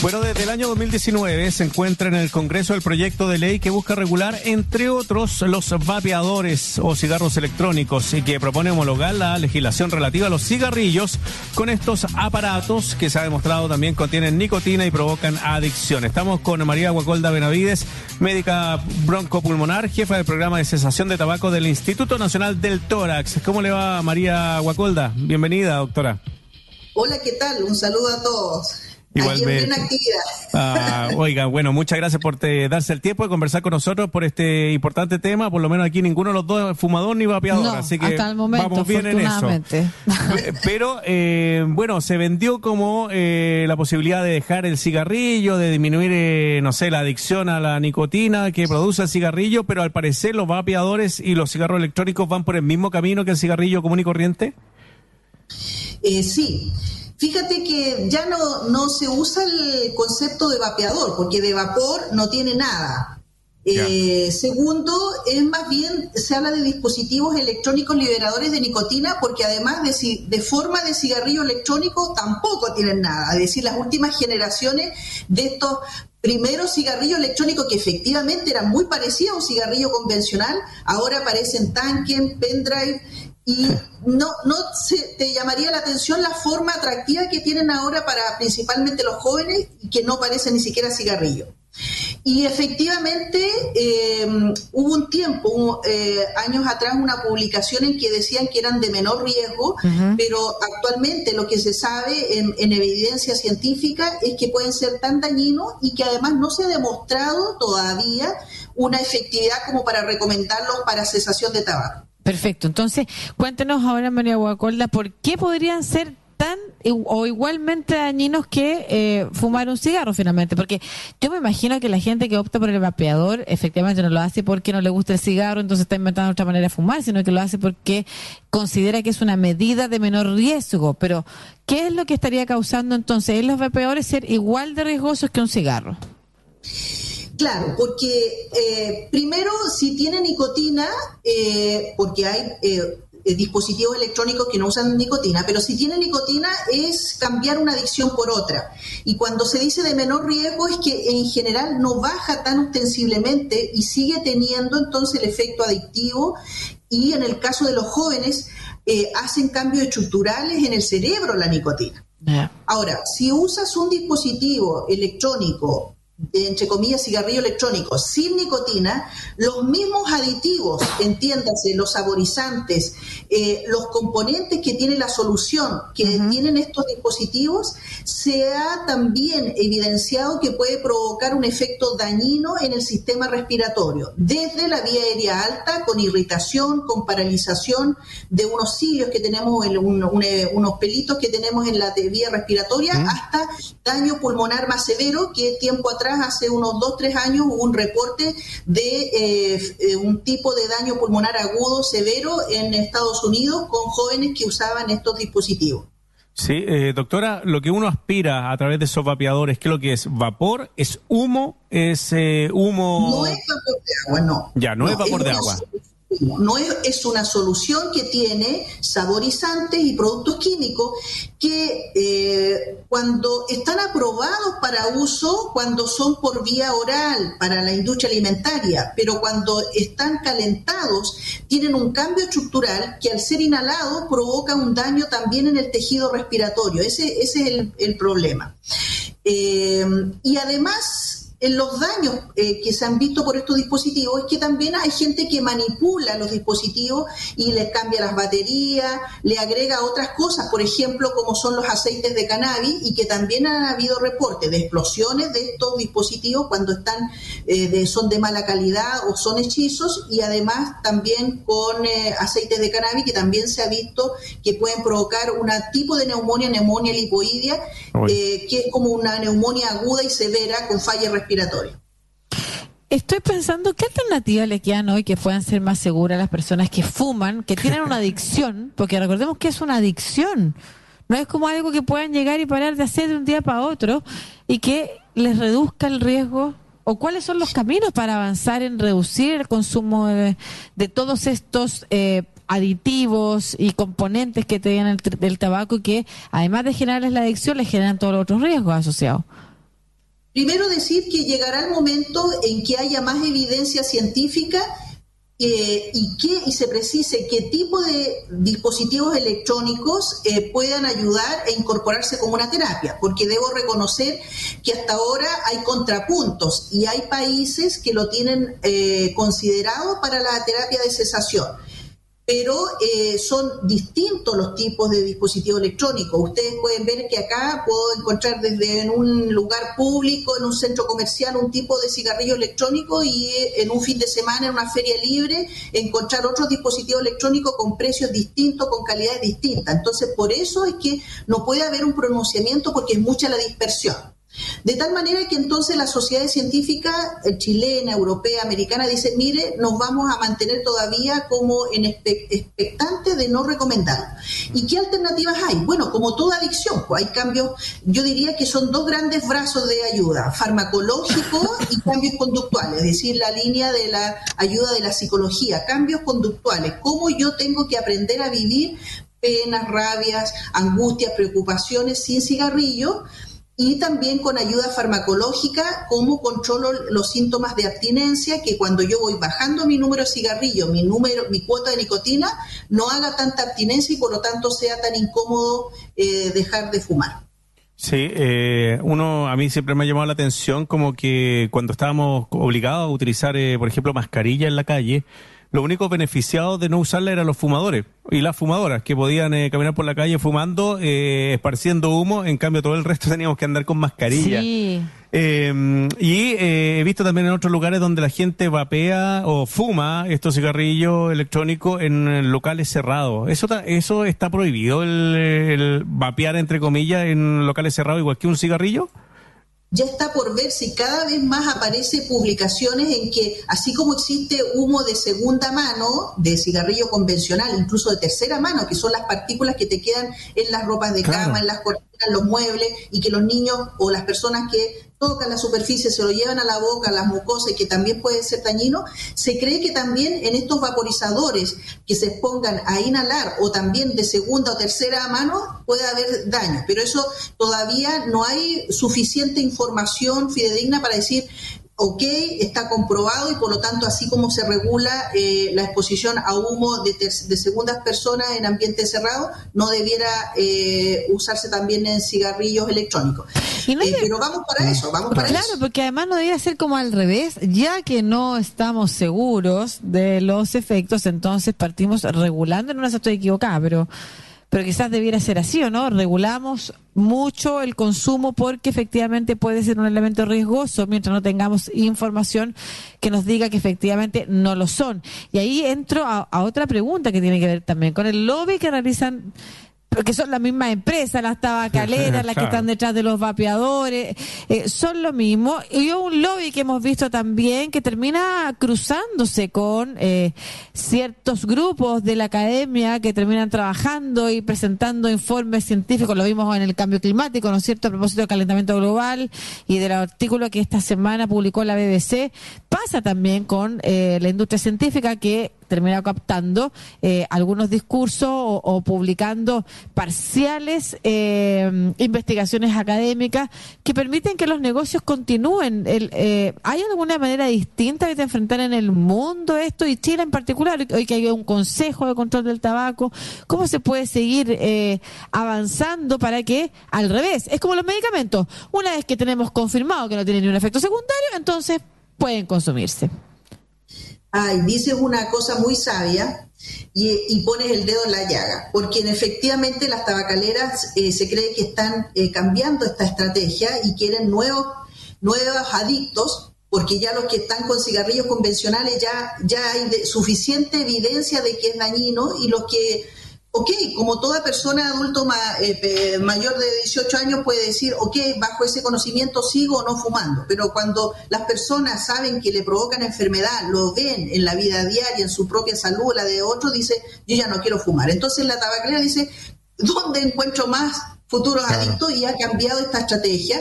Bueno, desde el año 2019 se encuentra en el Congreso el proyecto de ley que busca regular, entre otros, los vapeadores o cigarros electrónicos y que propone homologar la legislación relativa a los cigarrillos con estos aparatos que se ha demostrado también contienen nicotina y provocan adicción. Estamos con María Guacolda Benavides, médica broncopulmonar, jefa del programa de cesación de tabaco del Instituto Nacional del Tórax. ¿Cómo le va María Guacolda? Bienvenida, doctora. Hola, ¿qué tal? Un saludo a todos. Igualmente. Ah, oiga, bueno, muchas gracias por darse el tiempo de conversar con nosotros por este importante tema. Por lo menos aquí ninguno de los dos es fumador ni vapeador, así que hasta el momento, vamos bien en eso. Pero, eh, bueno, se vendió como eh, la posibilidad de dejar el cigarrillo, de disminuir, eh, no sé, la adicción a la nicotina que produce el cigarrillo, pero al parecer los vapeadores y los cigarros electrónicos van por el mismo camino que el cigarrillo común y corriente. sí. Fíjate que ya no, no se usa el concepto de vapeador, porque de vapor no tiene nada. Eh, segundo, es más bien, se habla de dispositivos electrónicos liberadores de nicotina, porque además de, de forma de cigarrillo electrónico tampoco tienen nada. Es decir, las últimas generaciones de estos primeros cigarrillos electrónicos que efectivamente eran muy parecidos a un cigarrillo convencional, ahora aparecen tanken, pendrive y no, no se, te llamaría la atención la forma atractiva que tienen ahora para principalmente los jóvenes y que no parece ni siquiera cigarrillo. Y efectivamente em, hubo un tiempo, eh, años atrás, una publicación en que decían que eran de menor riesgo, pero actualmente lo que se sabe en, en, evidencia científica es que pueden ser tan dañinos y que además no se ha demostrado todavía una efectividad como para recomendarlos para cesación de tabaco. Perfecto. Entonces, cuéntenos ahora, María Guacolda, ¿por qué podrían ser tan o igualmente dañinos que eh, fumar un cigarro finalmente? Porque yo me imagino que la gente que opta por el vapeador efectivamente no lo hace porque no le gusta el cigarro, entonces está inventando otra manera de fumar, sino que lo hace porque considera que es una medida de menor riesgo. Pero, ¿qué es lo que estaría causando entonces en los vapeadores ser igual de riesgosos que un cigarro? Claro, porque eh, primero, si tiene nicotina, eh, porque hay eh, dispositivos electrónicos que no usan nicotina, pero si tiene nicotina es cambiar una adicción por otra. Y cuando se dice de menor riesgo es que en general no baja tan ostensiblemente y sigue teniendo entonces el efecto adictivo y en el caso de los jóvenes hacen cambios estructurales en el cerebro la nicotina. Ahora, si usas un dispositivo electrónico entre comillas, cigarrillo electrónico sin nicotina, los mismos aditivos, entiéndase, los saborizantes, eh, los componentes que tiene la solución que tienen estos dispositivos, se ha también evidenciado que puede provocar un efecto dañino en el sistema respiratorio, desde la vía aérea alta, con irritación, con paralización de unos cilios que tenemos, unos pelitos que tenemos en la vía respiratoria, hasta daño pulmonar más severo que tiempo atrás hace unos 2, 3 años, hubo un reporte de eh, eh, un tipo de daño pulmonar agudo severo en Estados Unidos con jóvenes que usaban estos dispositivos. Sí, eh, doctora, lo que uno aspira a través de esos vapeadores, ¿qué es lo que es? ¿Vapor? ¿Es humo? ¿Es humo? No es vapor de agua, no. Ya, no, es vapor de agua. No es, una solución que tiene saborizantes y productos químicos que eh, cuando están aprobados para uso, cuando son por vía oral para la industria alimentaria, pero cuando están calentados, tienen un cambio estructural que al ser inhalados provoca un daño también en el tejido respiratorio. Ese, ese es el, problema. Eh, y además en los daños eh, que se han visto por estos dispositivos es que también hay gente que manipula los dispositivos y les cambia las baterías, le agrega otras cosas, por ejemplo, como son los aceites de cannabis y que también han habido reportes de explosiones de estos dispositivos cuando están eh, de, son de mala calidad o son hechizos y además también con eh, aceites de cannabis que también se ha visto que pueden provocar un tipo de neumonía, neumonía lipoidea, que es como una neumonía aguda y severa con falla respiratoria Estoy pensando qué alternativas le quedan hoy que puedan ser más seguras las personas que fuman, que tienen una adicción, porque recordemos que es una adicción. No es como algo que puedan llegar y parar de hacer de un día para otro y que les reduzca el riesgo. ¿O cuáles son los caminos para avanzar en reducir el consumo de, todos estos eh, aditivos y componentes que tienen el, el tabaco que, además de generarles la adicción, les generan todos los otros riesgos asociados? Primero decir que llegará el momento en que haya más evidencia científica eh, y, que, y se precise qué tipo de dispositivos electrónicos eh, puedan ayudar e incorporarse como una terapia, porque debo reconocer que hasta ahora hay contrapuntos y hay países que lo tienen eh, considerado para la terapia de cesación pero eh, son distintos los tipos de dispositivos electrónicos. Ustedes pueden ver que acá puedo encontrar desde en un lugar público, en un centro comercial, un tipo de cigarrillo electrónico y eh, en un fin de semana, en una feria libre, encontrar otros dispositivos electrónicos con precios distintos, con calidades distintas. Entonces, por eso es que no puede haber un pronunciamiento porque es mucha la dispersión. De tal manera que entonces la sociedad científica eh, chilena, europea, americana dice, mire, nos vamos a mantener todavía como en expectante de no recomendar. ¿Y qué alternativas hay? Bueno, como toda adicción, pues hay cambios, yo diría que son dos grandes brazos de ayuda, farmacológico y cambios conductuales, es decir, la línea de la ayuda de la psicología, cambios conductuales, cómo yo tengo que aprender a vivir penas, rabias, angustias, preocupaciones sin cigarrillo y también con ayuda farmacológica, como controlo los síntomas de abstinencia, que cuando yo voy bajando mi número de cigarrillo, mi número, mi cuota de nicotina, no haga tanta abstinencia y por lo tanto sea tan incómodo eh, dejar de fumar. Sí, eh, uno a mí siempre me ha llamado la atención como que cuando estábamos obligados a utilizar, eh, por ejemplo, mascarilla en la calle, los únicos beneficiados de no usarla eran los fumadores y las fumadoras que podían eh, caminar por la calle fumando, eh, esparciendo humo, en cambio todo el resto teníamos que andar con mascarilla. Eh, y he visto también en otros lugares donde la gente vapea o fuma estos cigarrillos electrónicos en locales cerrados. ¿Eso, eso está prohibido, el, el vapear entre comillas en locales cerrados igual que un cigarrillo? Ya está por ver si cada vez más aparece publicaciones en que, así como existe humo de segunda mano, de cigarrillo convencional, incluso de tercera mano, que son las partículas que te quedan en las ropas de cama, en las cortinas, en los muebles, y que los niños o las personas que tocan la superficie, se lo llevan a la boca, a las mucosas, que también puede ser dañino, se cree que también en estos vaporizadores que se expongan a inhalar o también de segunda o tercera mano puede haber daño. Pero eso todavía no hay suficiente información fidedigna para decir ok, está comprobado y por lo tanto así como se regula eh, la exposición a humo de, de, segundas personas en ambiente cerrado, no debiera eh, usarse también en cigarrillos electrónicos. Eh, pero vamos para eso, vamos para claro, porque además no debería ser como al revés, ya que no estamos seguros de los efectos, entonces partimos regulando, en una estoy equivocada, pero pero quizás debiera ser así o no, regulamos mucho el consumo porque efectivamente puede ser un elemento riesgoso mientras no tengamos información que nos diga que efectivamente no lo son. Y ahí entro a, otra pregunta que tiene que ver también con el lobby que realizan porque son las mismas empresas, las tabacaleras, las que están detrás de los vapeadores, eh, son lo mismo. Y un lobby que hemos visto también que termina cruzándose con eh, ciertos grupos de la academia que terminan trabajando y presentando informes científicos, lo vimos en el cambio climático, ¿no es cierto?, a propósito del calentamiento global y del artículo que esta semana publicó la BBC, pasa también con eh, la industria científica que termina captando eh, algunos discursos o, publicando parciales eh, investigaciones académicas que permiten que los negocios continúen. El, eh, ¿Hay alguna manera distinta de enfrentar en el mundo esto y Chile en particular? Hoy que hay un consejo de control del tabaco, ¿cómo se puede seguir avanzando para que al revés? Es como los medicamentos. Una vez que tenemos confirmado que no tienen ni un efecto secundario, entonces pueden consumirse ay, dices una cosa muy sabia y, pones el dedo en la llaga, porque efectivamente las tabacaleras eh, se cree que están eh, cambiando esta estrategia y quieren nuevos, nuevos adictos, porque ya los que están con cigarrillos convencionales ya, ya hay suficiente evidencia de que es dañino y los que ok, como toda persona adulto eh, mayor de 18 años puede decir, ok, bajo ese conocimiento sigo o no fumando, pero cuando las personas saben que le provocan enfermedad, lo ven en la vida diaria, en su propia salud, la de otro, dice, yo ya no quiero fumar. Entonces la tabacalera dice, ¿dónde encuentro más futuros adictos y ha cambiado esta estrategia,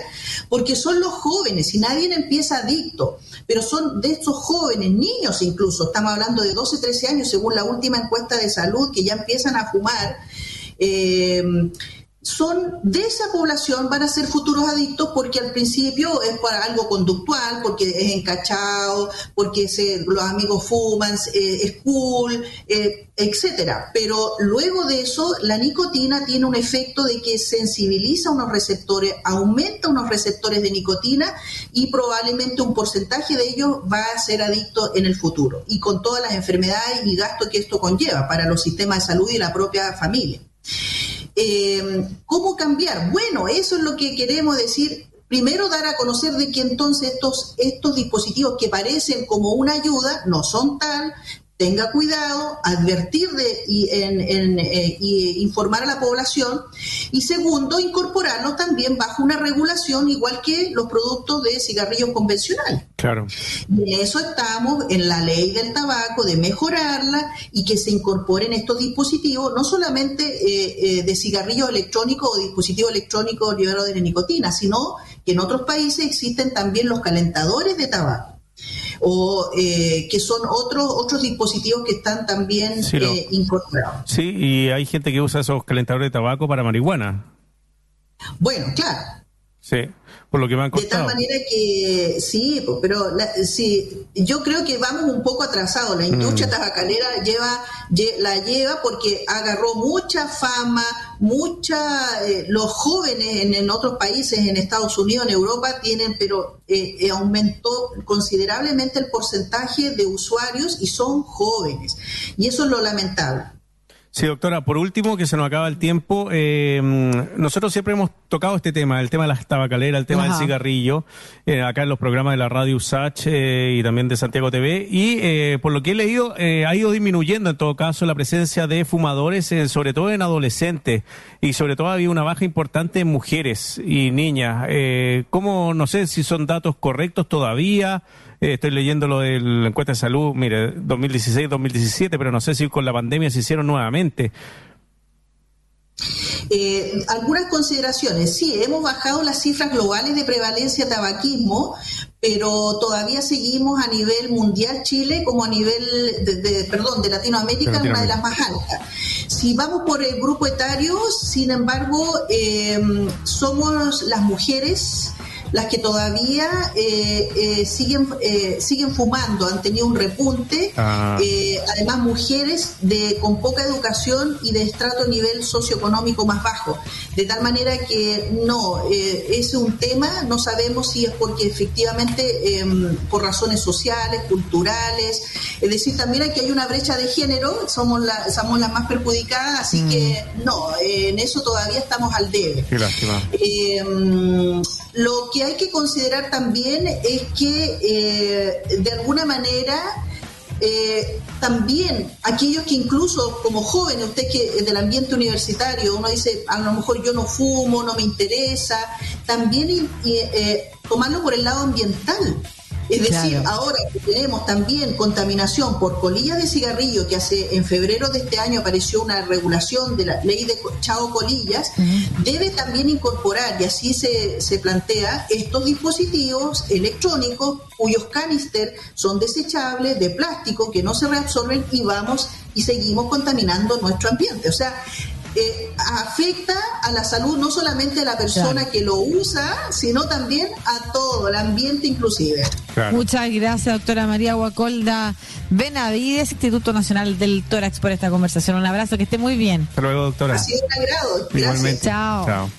porque son los jóvenes y nadie empieza adicto, pero son de estos jóvenes, niños incluso, estamos hablando de 12, 13 años según la última encuesta de salud, que ya empiezan a fumar. Eh, son de esa población van a ser futuros adictos porque al principio es para algo conductual, porque es encachado, porque se, los amigos fuman, eh, es cool, eh, etcétera. Pero luego de eso, la nicotina tiene un efecto de que sensibiliza unos receptores, aumenta unos receptores de nicotina y probablemente un porcentaje de ellos va a ser adicto en el futuro y con todas las enfermedades y gastos que esto conlleva para los sistemas de salud y la propia familia. Eh, ¿Cómo cambiar? Bueno, eso es lo que queremos decir. Primero dar a conocer de que entonces estos, estos dispositivos que parecen como una ayuda no son tal, tenga cuidado, advertir de, y, en, eh, informar a la población. Y segundo, incorporarlo también bajo una regulación igual que los productos de cigarrillos convencionales. Claro. Y en eso estamos en la ley del tabaco, de mejorarla y que se incorporen estos dispositivos, no solamente eh, eh, de cigarrillos electrónicos o dispositivos electrónicos liberados de nicotina, sino que en otros países existen también los calentadores de tabaco o eh, que son otros otros dispositivos que están también eh, incorporados. Sí, y hay gente que usa esos calentadores de tabaco para marihuana. Bueno, claro. Sí, por lo que me han De tal manera que sí, pero sí, yo creo que vamos un poco atrasados. La industria mm. tabacalera lleva, la lleva porque agarró mucha fama, mucha. Eh, los jóvenes en, otros países, en Estados Unidos, en Europa, tienen, pero eh, eh, aumentó considerablemente el porcentaje de usuarios y son jóvenes. Y eso es lo lamentable. Sí, doctora, por último, que se nos acaba el tiempo, eh, nosotros siempre hemos tocado este tema, el tema de las tabacaleras, el tema del cigarrillo, eh, acá en los programas de la radio USACH eh, y también de Santiago TV, y por lo que he leído, ha ido disminuyendo en todo caso la presencia de fumadores, sobre todo en adolescentes, y sobre todo había una baja importante en mujeres y niñas. ¿Cómo, no sé si son datos correctos todavía? Eh, estoy leyendo lo de la encuesta de salud, mire, 2016-2017, pero no sé si con la pandemia se hicieron nuevamente. Eh, algunas consideraciones. Sí, hemos bajado las cifras globales de prevalencia de tabaquismo, pero todavía seguimos a nivel mundial Chile como a nivel de, perdón de Latinoamérica, una de las más altas. Si vamos por el grupo etario, sin embargo, eh, somos las mujeres las que todavía eh, eh, siguen, eh, siguen fumando, han tenido un repunte, ah. además mujeres de, con poca educación y de estrato nivel socioeconómico más bajo, de tal manera que no, es un tema, no sabemos si es porque efectivamente em, por razones sociales, culturales, es decir, también aquí hay una brecha de género, somos, la, somos las más perjudicadas, así que mm. no, en eso todavía estamos al debe. Qué lástima. Lo que hay que considerar también es que eh, de alguna manera eh, también aquellos que incluso como jóvenes, usted que del ambiente universitario, uno dice, a lo mejor yo no fumo, no me interesa, también eh, tomarlo por el lado ambiental. Es decir, ahora que tenemos también contaminación por colillas de cigarrillo, que hace en febrero de este año apareció una regulación de la ley de Chao Colillas, debe también incorporar, y así se, se plantea, estos dispositivos electrónicos cuyos canister son desechables, de plástico, que no se reabsorben y vamos y seguimos contaminando nuestro ambiente. O sea, eh, afecta a la salud no solamente de la persona que lo usa, sino también a todo el ambiente inclusive. Muchas gracias, doctora María Guacolda Benavides, Instituto Nacional del Tórax, por esta conversación. Un abrazo, que esté muy bien. Hasta luego, doctora. Ha sido un agrado. Gracias. Chao. Chao.